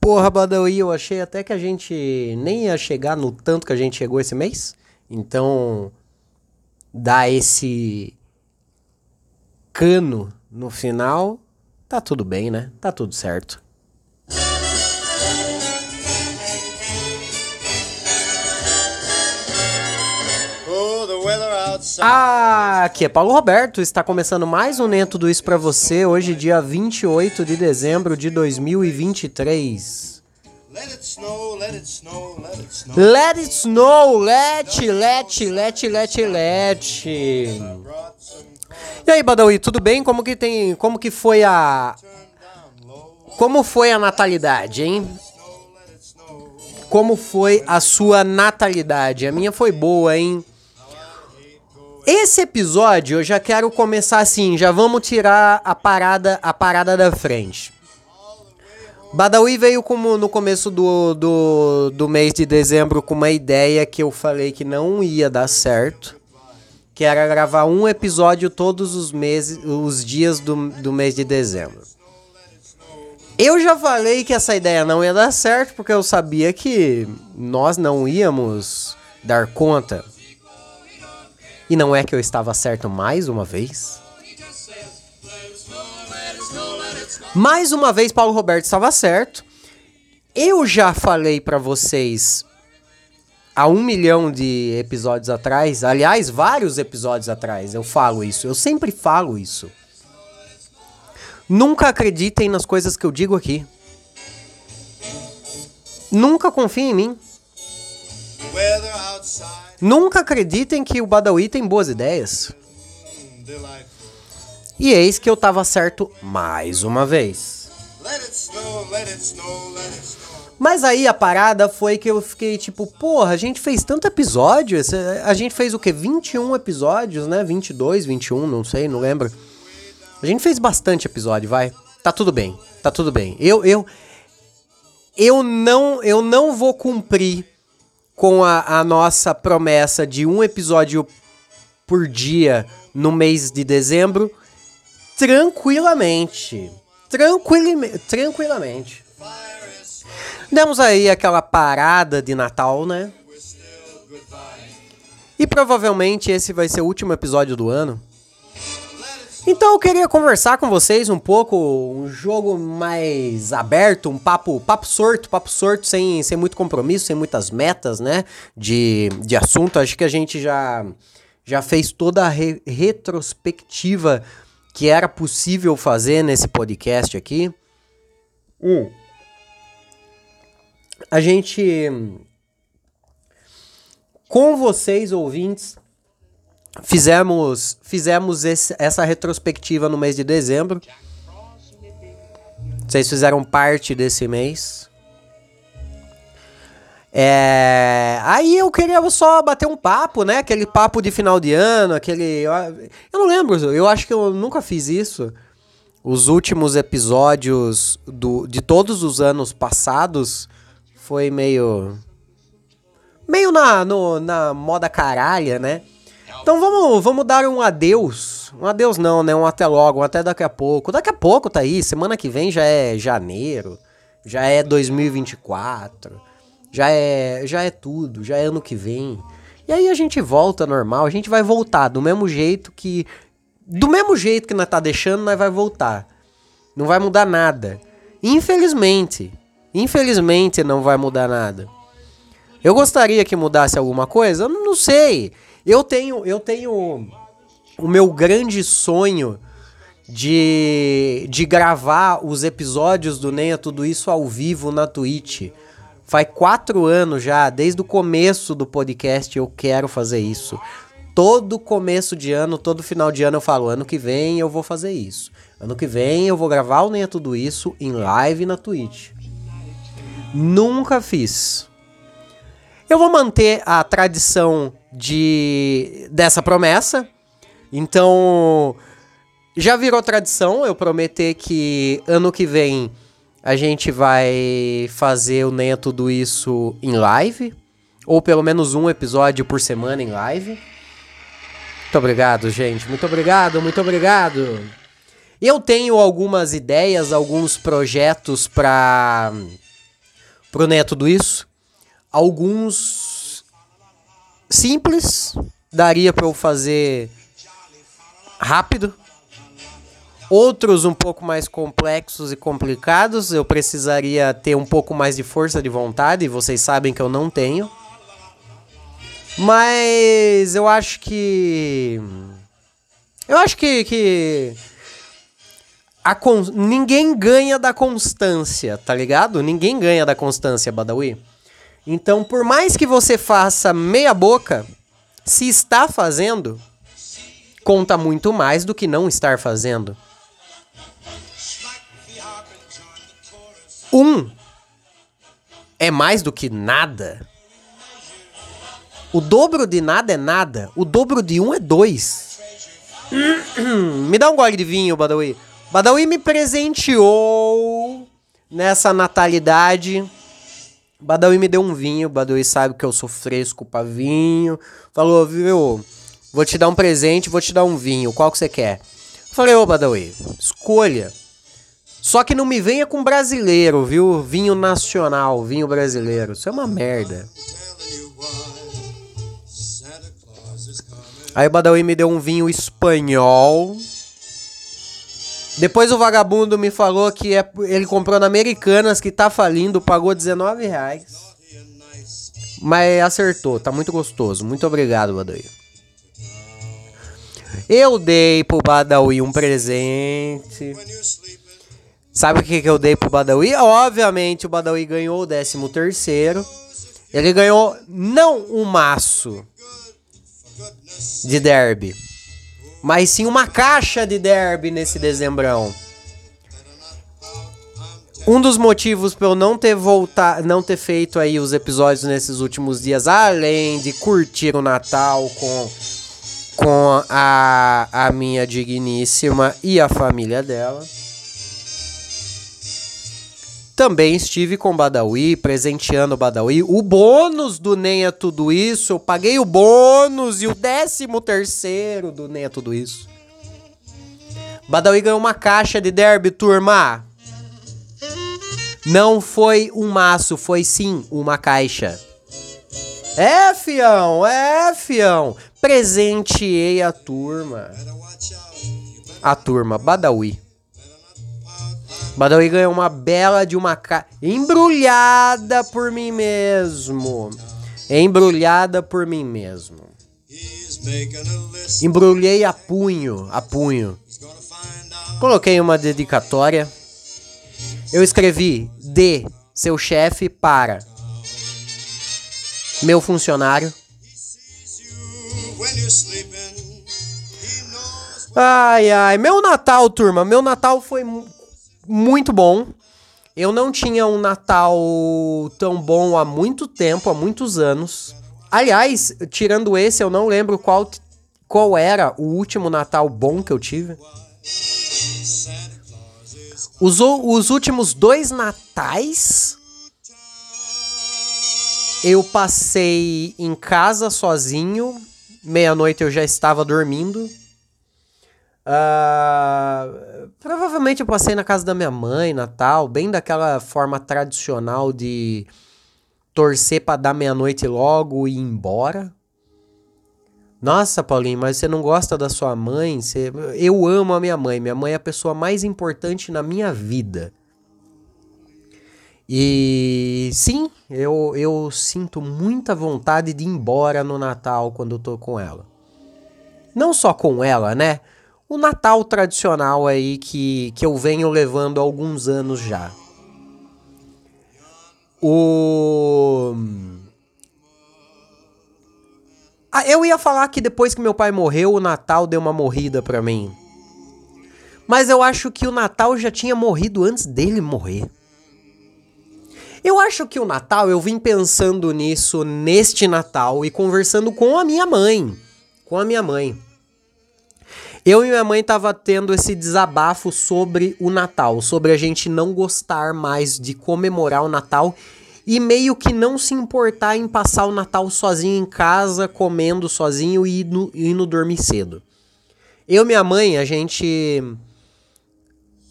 Porra, Badawi, eu achei até que a gente nem ia chegar no tanto que a gente chegou esse mês. Então, dá esse cano no final, tá tudo bem, né? Tá tudo certo. Ah, aqui é Paulo Roberto, está começando mais um Nem Tudo Isso pra você, hoje dia 28 de dezembro de 2023. Let it snow, let it snow, let it snow. Let it snow, let, let, let, let, let. E aí, Badawi, tudo bem? Como que tem, como que foi a Como foi a natalidade, hein? Como foi a sua natalidade? A minha foi boa, hein? Esse episódio eu já quero começar assim, já vamos tirar a parada, a parada da frente. Badawi veio como no começo do, do, do mês de dezembro com uma ideia que eu falei que não ia dar certo. Que era gravar um episódio todos os meses, os dias do, do mês de dezembro. Eu já falei que essa ideia não ia dar certo, porque eu sabia que nós não íamos dar conta e não é que eu estava certo mais uma vez? Mais uma vez, Paulo Roberto estava certo. Eu já falei para vocês há um milhão de episódios atrás, aliás, vários episódios atrás, eu falo isso, eu sempre falo isso. Nunca acreditem nas coisas que eu digo aqui. Nunca confiem em mim. Nunca acreditem que o Badawi tem boas ideias. E eis que eu tava certo mais uma vez. Mas aí a parada foi que eu fiquei tipo, porra, a gente fez tanto episódio. A gente fez o quê? 21 episódios, né? 22, 21, não sei, não lembro. A gente fez bastante episódio, vai. Tá tudo bem, tá tudo bem. Eu, eu, eu não, eu não vou cumprir com a, a nossa promessa de um episódio por dia no mês de dezembro tranquilamente. Tranquilamente. Tranquilamente. Demos aí aquela parada de Natal, né? E provavelmente esse vai ser o último episódio do ano. Então eu queria conversar com vocês um pouco, um jogo mais aberto, um papo, papo sorto, papo sorto, sem, sem muito compromisso, sem muitas metas, né, de, de assunto. Acho que a gente já, já fez toda a re retrospectiva que era possível fazer nesse podcast aqui. Um, a gente, com vocês ouvintes, Fizemos, fizemos esse, essa retrospectiva no mês de dezembro. Vocês fizeram parte desse mês. É... Aí eu queria só bater um papo, né? Aquele papo de final de ano, aquele. Eu não lembro, eu acho que eu nunca fiz isso. Os últimos episódios do, de todos os anos passados foi meio. meio na, no, na moda caralha, né? Então vamos, vamos dar um adeus. Um adeus não, né? Um até logo, um até daqui a pouco. Daqui a pouco tá aí, semana que vem já é janeiro, já é 2024, já é, já é tudo, já é ano que vem. E aí a gente volta normal, a gente vai voltar do mesmo jeito que do mesmo jeito que nós tá deixando, nós vai voltar. Não vai mudar nada. Infelizmente, infelizmente não vai mudar nada. Eu gostaria que mudasse alguma coisa, eu não sei. Eu tenho, eu tenho o meu grande sonho de, de gravar os episódios do Nenha Tudo Isso ao vivo na Twitch. Faz quatro anos já, desde o começo do podcast eu quero fazer isso. Todo começo de ano, todo final de ano eu falo, ano que vem eu vou fazer isso. Ano que vem eu vou gravar o Nenha Tudo Isso em live na Twitch. Nunca fiz. Eu vou manter a tradição de dessa promessa. Então, já virou tradição eu prometer que ano que vem a gente vai fazer o Nem Tudo Isso em live. Ou pelo menos um episódio por semana em live. Muito obrigado, gente. Muito obrigado, muito obrigado. Eu tenho algumas ideias, alguns projetos para pro Neto Tudo Isso. Alguns simples, daria para eu fazer rápido. Outros um pouco mais complexos e complicados, eu precisaria ter um pouco mais de força de vontade, e vocês sabem que eu não tenho. Mas eu acho que. Eu acho que. que a con... Ninguém ganha da constância, tá ligado? Ninguém ganha da constância, Badawi. Então, por mais que você faça meia boca, se está fazendo, conta muito mais do que não estar fazendo. Um é mais do que nada. O dobro de nada é nada. O dobro de um é dois. me dá um gole de vinho, Badawi. Badawi me presenteou nessa natalidade. Badawi me deu um vinho. Badawi sabe que eu sou fresco pra vinho. Falou, viu? Vou te dar um presente, vou te dar um vinho. Qual que você quer? Falei, ô Badawi, escolha. Só que não me venha com brasileiro, viu? Vinho nacional, vinho brasileiro. Isso é uma merda. Aí o Badawi me deu um vinho espanhol. Depois o vagabundo me falou que é, ele comprou na Americanas, que tá falindo, pagou 19 reais. Mas acertou, tá muito gostoso. Muito obrigado, Badawi. Eu dei pro Badawi um presente. Sabe o que, que eu dei pro Badawi? Obviamente o Badawi ganhou o 13 terceiro. Ele ganhou não um maço de derby, mas sim uma caixa de derby nesse dezembrão. Um dos motivos para eu não ter voltar, não ter feito aí os episódios nesses últimos dias, além de curtir o Natal com com a, a minha digníssima e a família dela também estive com o Badawi, presenteando o Badawi. O bônus do Nem é Tudo Isso, eu paguei o bônus e o décimo terceiro do Nem é Tudo Isso. Badawi ganhou uma caixa de derby, turma. Não foi um maço, foi sim uma caixa. É, fião, é, fião. Presenteei a turma. A turma, Badawi. Badawi ganhou uma bela de uma caixa embrulhada por mim mesmo. Embrulhada por mim mesmo. Embrulhei a punho, a punho. Coloquei uma dedicatória. Eu escrevi de seu chefe para meu funcionário. Ai, ai, meu Natal, turma, meu Natal foi muito bom. Eu não tinha um Natal tão bom há muito tempo, há muitos anos. Aliás, tirando esse, eu não lembro qual, qual era o último Natal bom que eu tive. Os, os últimos dois natais eu passei em casa sozinho. Meia-noite eu já estava dormindo. Uh, provavelmente eu passei na casa da minha mãe, Natal, bem daquela forma tradicional de torcer para dar meia-noite logo e ir embora. Nossa, Paulinho, mas você não gosta da sua mãe? Você... Eu amo a minha mãe. Minha mãe é a pessoa mais importante na minha vida. E sim, eu, eu sinto muita vontade de ir embora no Natal quando eu tô com ela. Não só com ela, né? O Natal tradicional aí que, que eu venho levando há alguns anos já. O. Ah, eu ia falar que depois que meu pai morreu, o Natal deu uma morrida pra mim. Mas eu acho que o Natal já tinha morrido antes dele morrer. Eu acho que o Natal, eu vim pensando nisso neste Natal e conversando com a minha mãe. Com a minha mãe. Eu e minha mãe tava tendo esse desabafo sobre o Natal, sobre a gente não gostar mais de comemorar o Natal e meio que não se importar em passar o Natal sozinho em casa, comendo sozinho e indo, indo dormir cedo. Eu e minha mãe, a gente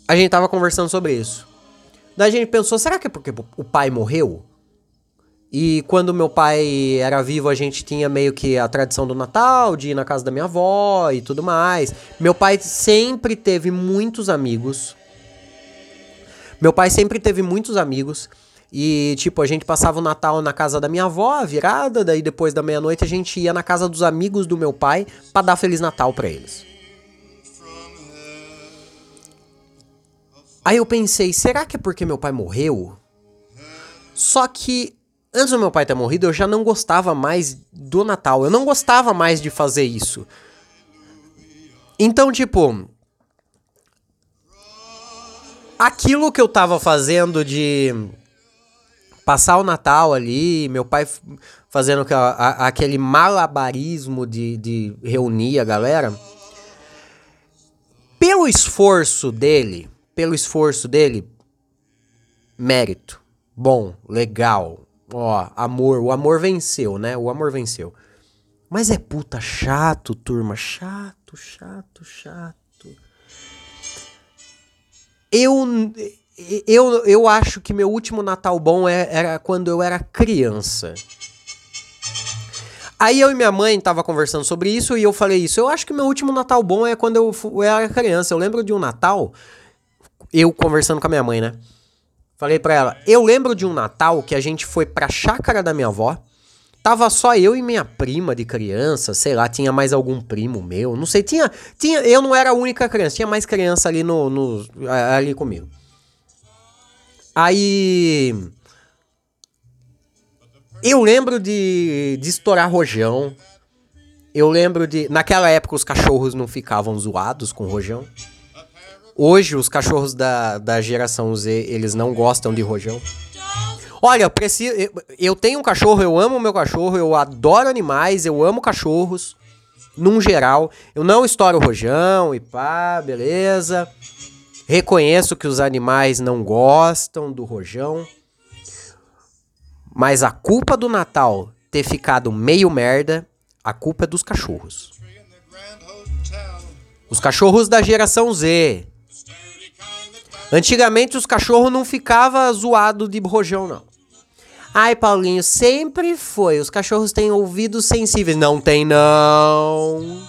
a gente tava conversando sobre isso. Daí a gente pensou, será que é porque o pai morreu? E quando meu pai era vivo, a gente tinha meio que a tradição do Natal, de ir na casa da minha avó e tudo mais. Meu pai sempre teve muitos amigos. Meu pai sempre teve muitos amigos. E, tipo, a gente passava o Natal na casa da minha avó, virada, daí depois da meia-noite a gente ia na casa dos amigos do meu pai para dar Feliz Natal para eles. Aí eu pensei, será que é porque meu pai morreu? Só que antes do meu pai ter morrido, eu já não gostava mais do Natal. Eu não gostava mais de fazer isso. Então, tipo. Aquilo que eu tava fazendo de passar o Natal ali, meu pai fazendo aquele malabarismo de, de reunir a galera. Pelo esforço dele, pelo esforço dele, mérito. Bom, legal, Ó, amor, o amor venceu, né? O amor venceu. Mas é puta chato, turma. Chato, chato, chato. Eu, eu, eu acho que meu último Natal bom é, era quando eu era criança. Aí eu e minha mãe tava conversando sobre isso e eu falei isso. Eu acho que meu último Natal bom é quando eu, eu era criança. Eu lembro de um Natal, eu conversando com a minha mãe, né? Falei para ela, eu lembro de um Natal que a gente foi pra chácara da minha avó. Tava só eu e minha prima de criança, sei lá, tinha mais algum primo meu, não sei, tinha, tinha, eu não era a única criança, tinha mais criança ali no, no ali comigo. Aí eu lembro de, de estourar rojão. Eu lembro de naquela época os cachorros não ficavam zoados com rojão. Hoje, os cachorros da, da geração Z, eles não gostam de rojão. Olha, preciso, eu tenho um cachorro, eu amo meu cachorro, eu adoro animais, eu amo cachorros, num geral. Eu não estouro rojão e pá, beleza. Reconheço que os animais não gostam do rojão. Mas a culpa do Natal ter ficado meio merda, a culpa é dos cachorros. Os cachorros da geração Z, Antigamente os cachorros não ficavam zoados de rojão, não. Ai, Paulinho, sempre foi. Os cachorros têm ouvidos sensíveis. Não tem, não.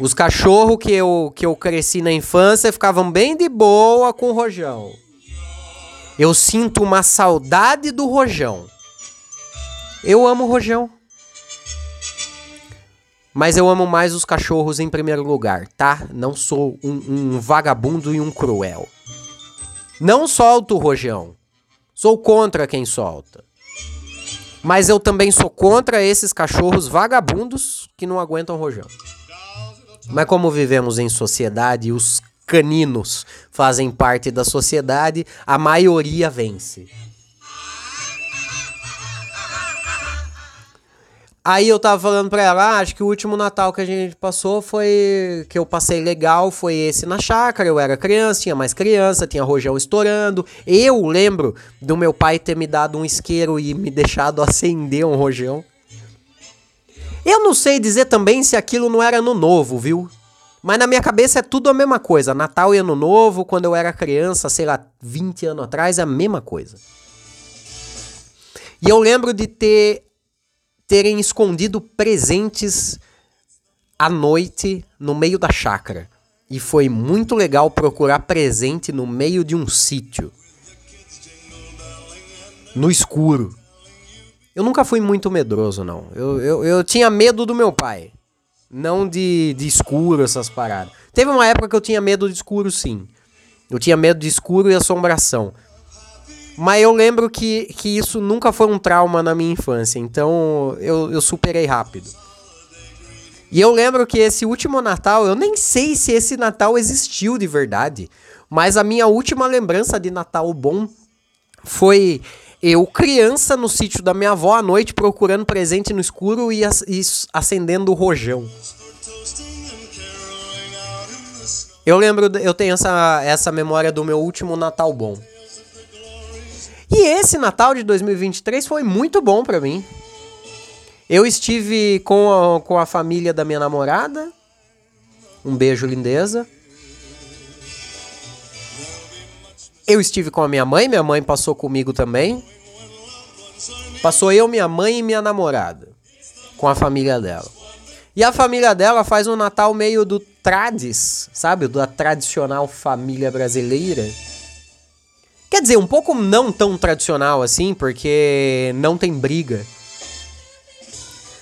Os cachorros que eu, que eu cresci na infância ficavam bem de boa com o rojão. Eu sinto uma saudade do rojão. Eu amo rojão. Mas eu amo mais os cachorros em primeiro lugar, tá? Não sou um, um vagabundo e um cruel. Não solto o rojão. Sou contra quem solta. Mas eu também sou contra esses cachorros vagabundos que não aguentam rojão. Mas como vivemos em sociedade e os caninos fazem parte da sociedade, a maioria vence. Aí eu tava falando pra ela, ah, acho que o último Natal que a gente passou foi. que eu passei legal foi esse na chácara. Eu era criança, tinha mais criança, tinha rojão estourando. Eu lembro do meu pai ter me dado um isqueiro e me deixado acender um rojão. Eu não sei dizer também se aquilo não era no novo, viu? Mas na minha cabeça é tudo a mesma coisa. Natal e Ano Novo, quando eu era criança, sei lá, 20 anos atrás, é a mesma coisa. E eu lembro de ter terem escondido presentes à noite no meio da chácara. E foi muito legal procurar presente no meio de um sítio. No escuro. Eu nunca fui muito medroso, não. Eu, eu, eu tinha medo do meu pai. Não de, de escuro, essas paradas. Teve uma época que eu tinha medo de escuro, sim. Eu tinha medo de escuro e assombração. Mas eu lembro que, que isso nunca foi um trauma na minha infância, então eu, eu superei rápido. E eu lembro que esse último Natal, eu nem sei se esse Natal existiu de verdade, mas a minha última lembrança de Natal bom foi eu criança no sítio da minha avó à noite procurando presente no escuro e, e acendendo o rojão. Eu lembro, eu tenho essa, essa memória do meu último Natal bom. E esse Natal de 2023 foi muito bom para mim. Eu estive com a, com a família da minha namorada. Um beijo, lindeza. Eu estive com a minha mãe, minha mãe passou comigo também. Passou eu, minha mãe e minha namorada. Com a família dela. E a família dela faz um Natal meio do tradis, sabe? Da tradicional família brasileira. Quer dizer, um pouco não tão tradicional assim, porque não tem briga.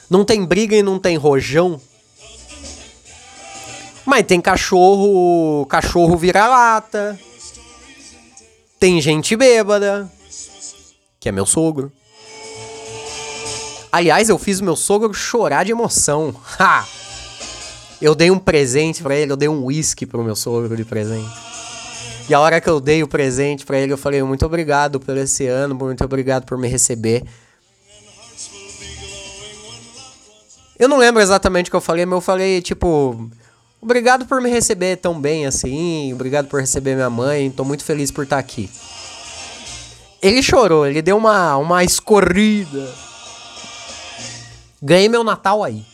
Não tem briga e não tem rojão. Mas tem cachorro, cachorro vira-lata. Tem gente bêbada, que é meu sogro. Aliás, eu fiz meu sogro chorar de emoção. Ha! Eu dei um presente para ele, eu dei um whisky pro meu sogro de presente. E a hora que eu dei o presente para ele, eu falei: "Muito obrigado por esse ano, muito obrigado por me receber". Eu não lembro exatamente o que eu falei, mas eu falei tipo, Obrigado por me receber tão bem assim. Obrigado por receber minha mãe. Tô muito feliz por estar aqui. Ele chorou, ele deu uma, uma escorrida. Ganhei meu Natal aí.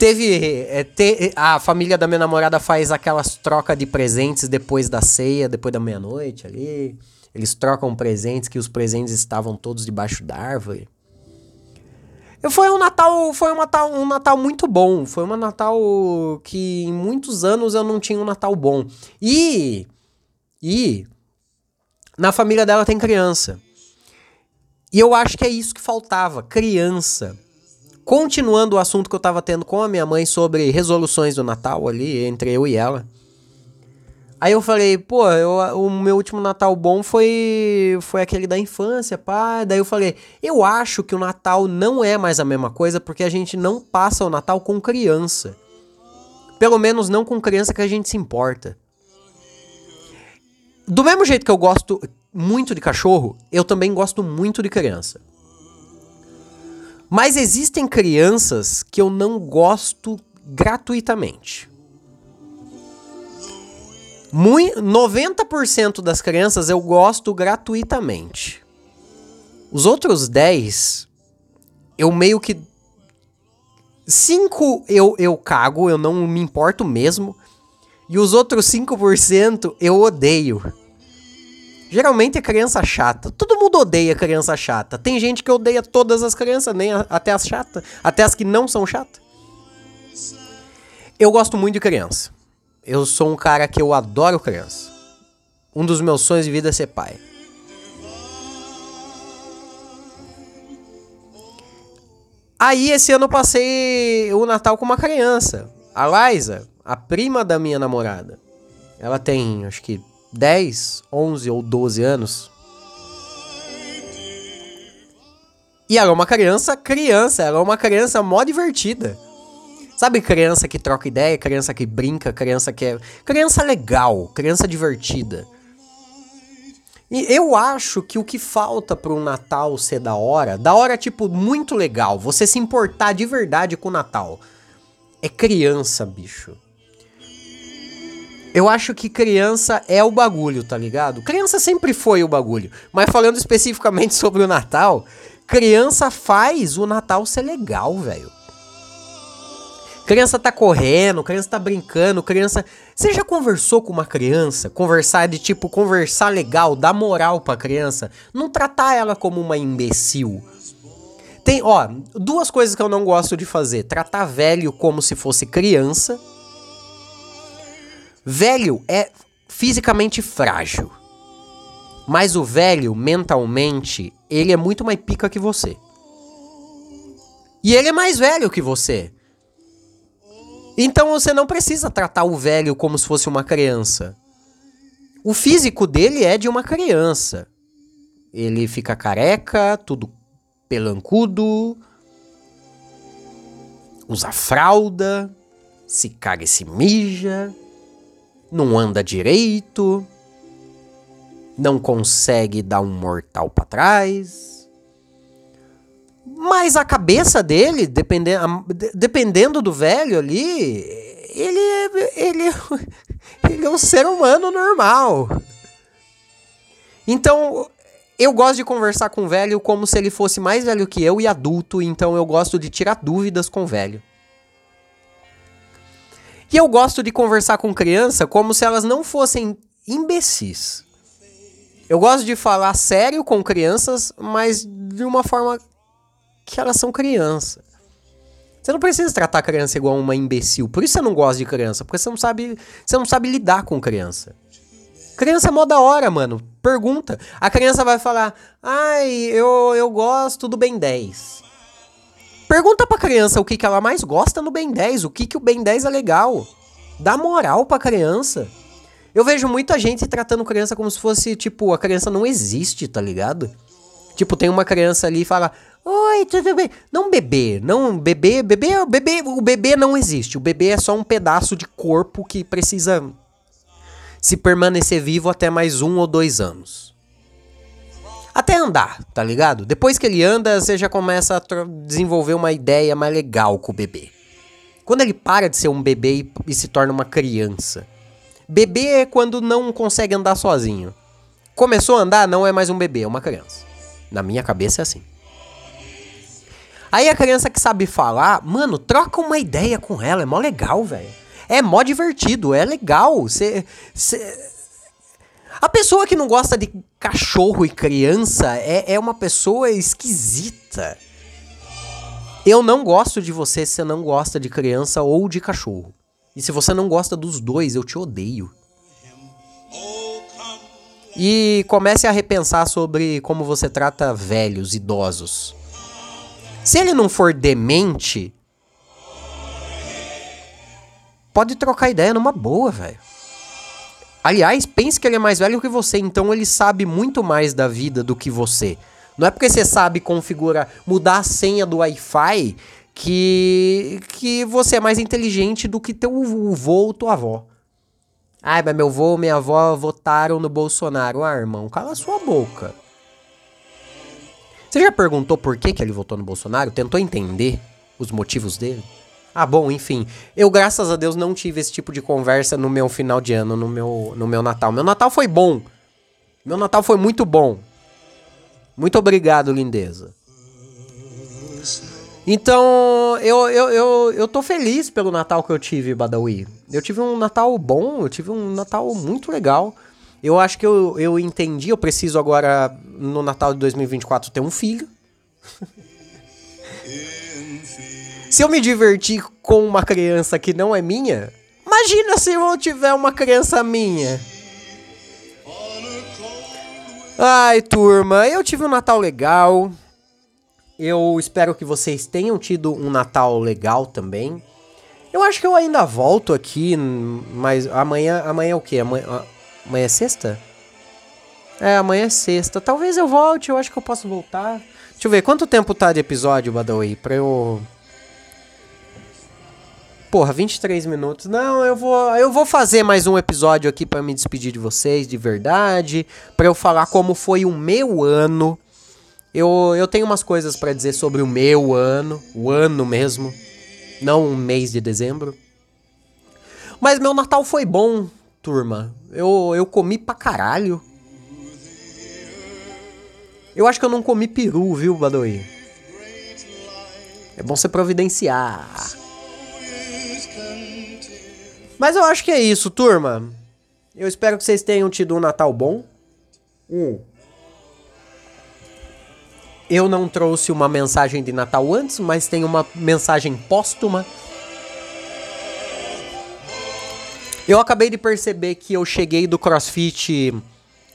Teve. É, te, a família da minha namorada faz aquelas trocas de presentes depois da ceia, depois da meia-noite ali. Eles trocam presentes que os presentes estavam todos debaixo da árvore. Foi um Natal, foi um Natal, um Natal muito bom. Foi um Natal que em muitos anos eu não tinha um Natal bom. E e na família dela tem criança. E eu acho que é isso que faltava, criança. Continuando o assunto que eu tava tendo com a minha mãe sobre resoluções do Natal ali entre eu e ela. Aí eu falei, pô, eu, o meu último Natal bom foi foi aquele da infância, pá. Daí eu falei, eu acho que o Natal não é mais a mesma coisa porque a gente não passa o Natal com criança. Pelo menos não com criança que a gente se importa. Do mesmo jeito que eu gosto muito de cachorro, eu também gosto muito de criança. Mas existem crianças que eu não gosto gratuitamente. 90% das crianças eu gosto gratuitamente. Os outros 10, eu meio que. 5 eu, eu cago, eu não me importo mesmo. E os outros 5% eu odeio. Geralmente é criança chata. Todo mundo odeia criança chata. Tem gente que odeia todas as crianças, nem a, até as chatas, até as que não são chatas. Eu gosto muito de criança. Eu sou um cara que eu adoro criança. Um dos meus sonhos de vida é ser pai. Aí esse ano eu passei o Natal com uma criança. A Liza, a prima da minha namorada. Ela tem, acho que 10, 11 ou 12 anos. E ela é uma criança, criança, ela é uma criança mó divertida. Sabe criança que troca ideia, criança que brinca, criança que é. Criança legal, criança divertida. E eu acho que o que falta para o Natal ser da hora, da hora tipo muito legal, você se importar de verdade com o Natal, é criança, bicho. Eu acho que criança é o bagulho, tá ligado? Criança sempre foi o bagulho. Mas falando especificamente sobre o Natal, criança faz o Natal ser legal, velho. Criança tá correndo, criança tá brincando, criança. Você já conversou com uma criança? Conversar de tipo, conversar legal, dar moral pra criança, não tratar ela como uma imbecil. Tem, ó, duas coisas que eu não gosto de fazer: tratar velho como se fosse criança. Velho é fisicamente frágil. Mas o velho, mentalmente, ele é muito mais pica que você. E ele é mais velho que você. Então você não precisa tratar o velho como se fosse uma criança. O físico dele é de uma criança. Ele fica careca, tudo pelancudo, usa fralda, se caga e se mija, não anda direito, não consegue dar um mortal para trás. Mas a cabeça dele, dependendo, dependendo do velho ali, ele, ele, ele é um ser humano normal. Então, eu gosto de conversar com o velho como se ele fosse mais velho que eu e adulto, então eu gosto de tirar dúvidas com o velho. E eu gosto de conversar com criança como se elas não fossem imbecis. Eu gosto de falar sério com crianças, mas de uma forma que elas são criança. Você não precisa tratar a criança igual uma imbecil. Por isso você não gosta de criança, porque você não sabe, você não sabe lidar com criança. Criança é mó da hora, mano. Pergunta. A criança vai falar: "Ai, eu, eu gosto do Ben 10". Pergunta pra criança o que, que ela mais gosta no Ben 10, o que, que o Ben 10 é legal. Dá moral pra criança. Eu vejo muita gente tratando criança como se fosse, tipo, a criança não existe, tá ligado? Tipo, tem uma criança ali e fala: Oi, tudo bem? Não bebê, não bebê, bebê, bebê, o bebê não existe. O bebê é só um pedaço de corpo que precisa se permanecer vivo até mais um ou dois anos. Até andar, tá ligado? Depois que ele anda, você já começa a desenvolver uma ideia mais legal com o bebê. Quando ele para de ser um bebê e, e se torna uma criança. Bebê é quando não consegue andar sozinho. Começou a andar, não é mais um bebê, é uma criança. Na minha cabeça é assim. Aí a criança que sabe falar, mano, troca uma ideia com ela, é mó legal, velho. É mó divertido, é legal. Cê, cê... A pessoa que não gosta de cachorro e criança é, é uma pessoa esquisita. Eu não gosto de você se você não gosta de criança ou de cachorro. E se você não gosta dos dois, eu te odeio. E comece a repensar sobre como você trata velhos, idosos. Se ele não for demente, pode trocar ideia numa boa, velho. Aliás, pense que ele é mais velho que você, então ele sabe muito mais da vida do que você. Não é porque você sabe configurar, mudar a senha do Wi-Fi que, que você é mais inteligente do que teu avô ou tua avó. Ai, mas meu avô minha avó votaram no Bolsonaro. Ah, irmão, cala sua boca. Você já perguntou por que, que ele votou no Bolsonaro? Tentou entender os motivos dele? Ah, bom, enfim. Eu, graças a Deus, não tive esse tipo de conversa no meu final de ano, no meu, no meu Natal. Meu Natal foi bom. Meu Natal foi muito bom. Muito obrigado, lindeza. Então, eu, eu, eu, eu tô feliz pelo Natal que eu tive, Badawi. Eu tive um Natal bom, eu tive um Natal muito legal. Eu acho que eu, eu entendi, eu preciso agora, no Natal de 2024, ter um filho. se eu me divertir com uma criança que não é minha, imagina se eu tiver uma criança minha. Ai, turma, eu tive um Natal legal. Eu espero que vocês tenham tido um Natal legal também. Eu acho que eu ainda volto aqui, mas amanhã, amanhã é o quê? Amanhã, amanhã é sexta? É, amanhã é sexta. Talvez eu volte, eu acho que eu posso voltar. Deixa eu ver, quanto tempo tá de episódio, Badawi? Pra eu... Porra, 23 minutos. Não, eu vou, eu vou fazer mais um episódio aqui para me despedir de vocês de verdade, para eu falar como foi o meu ano eu, eu tenho umas coisas para dizer sobre o meu ano, o ano mesmo, não um mês de dezembro. Mas meu Natal foi bom, turma. Eu, eu comi pra caralho. Eu acho que eu não comi peru, viu, Badoi? É bom você providenciar. Mas eu acho que é isso, turma. Eu espero que vocês tenham tido um Natal bom. Um. Eu não trouxe uma mensagem de Natal antes, mas tem uma mensagem póstuma. Eu acabei de perceber que eu cheguei do CrossFit,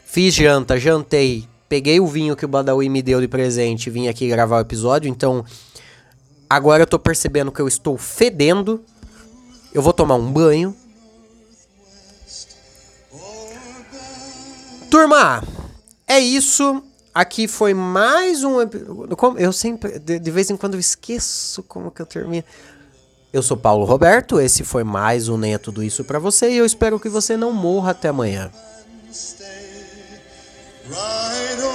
fiz janta, jantei, peguei o vinho que o Badawi me deu de presente e vim aqui gravar o episódio, então agora eu tô percebendo que eu estou fedendo. Eu vou tomar um banho. Turma, é isso. Aqui foi mais um. Eu sempre. De, vez em quando eu esqueço como que eu termino. Eu sou Paulo Roberto, esse foi mais um Nem é Tudo Isso para você e eu espero que você não morra até amanhã. Right.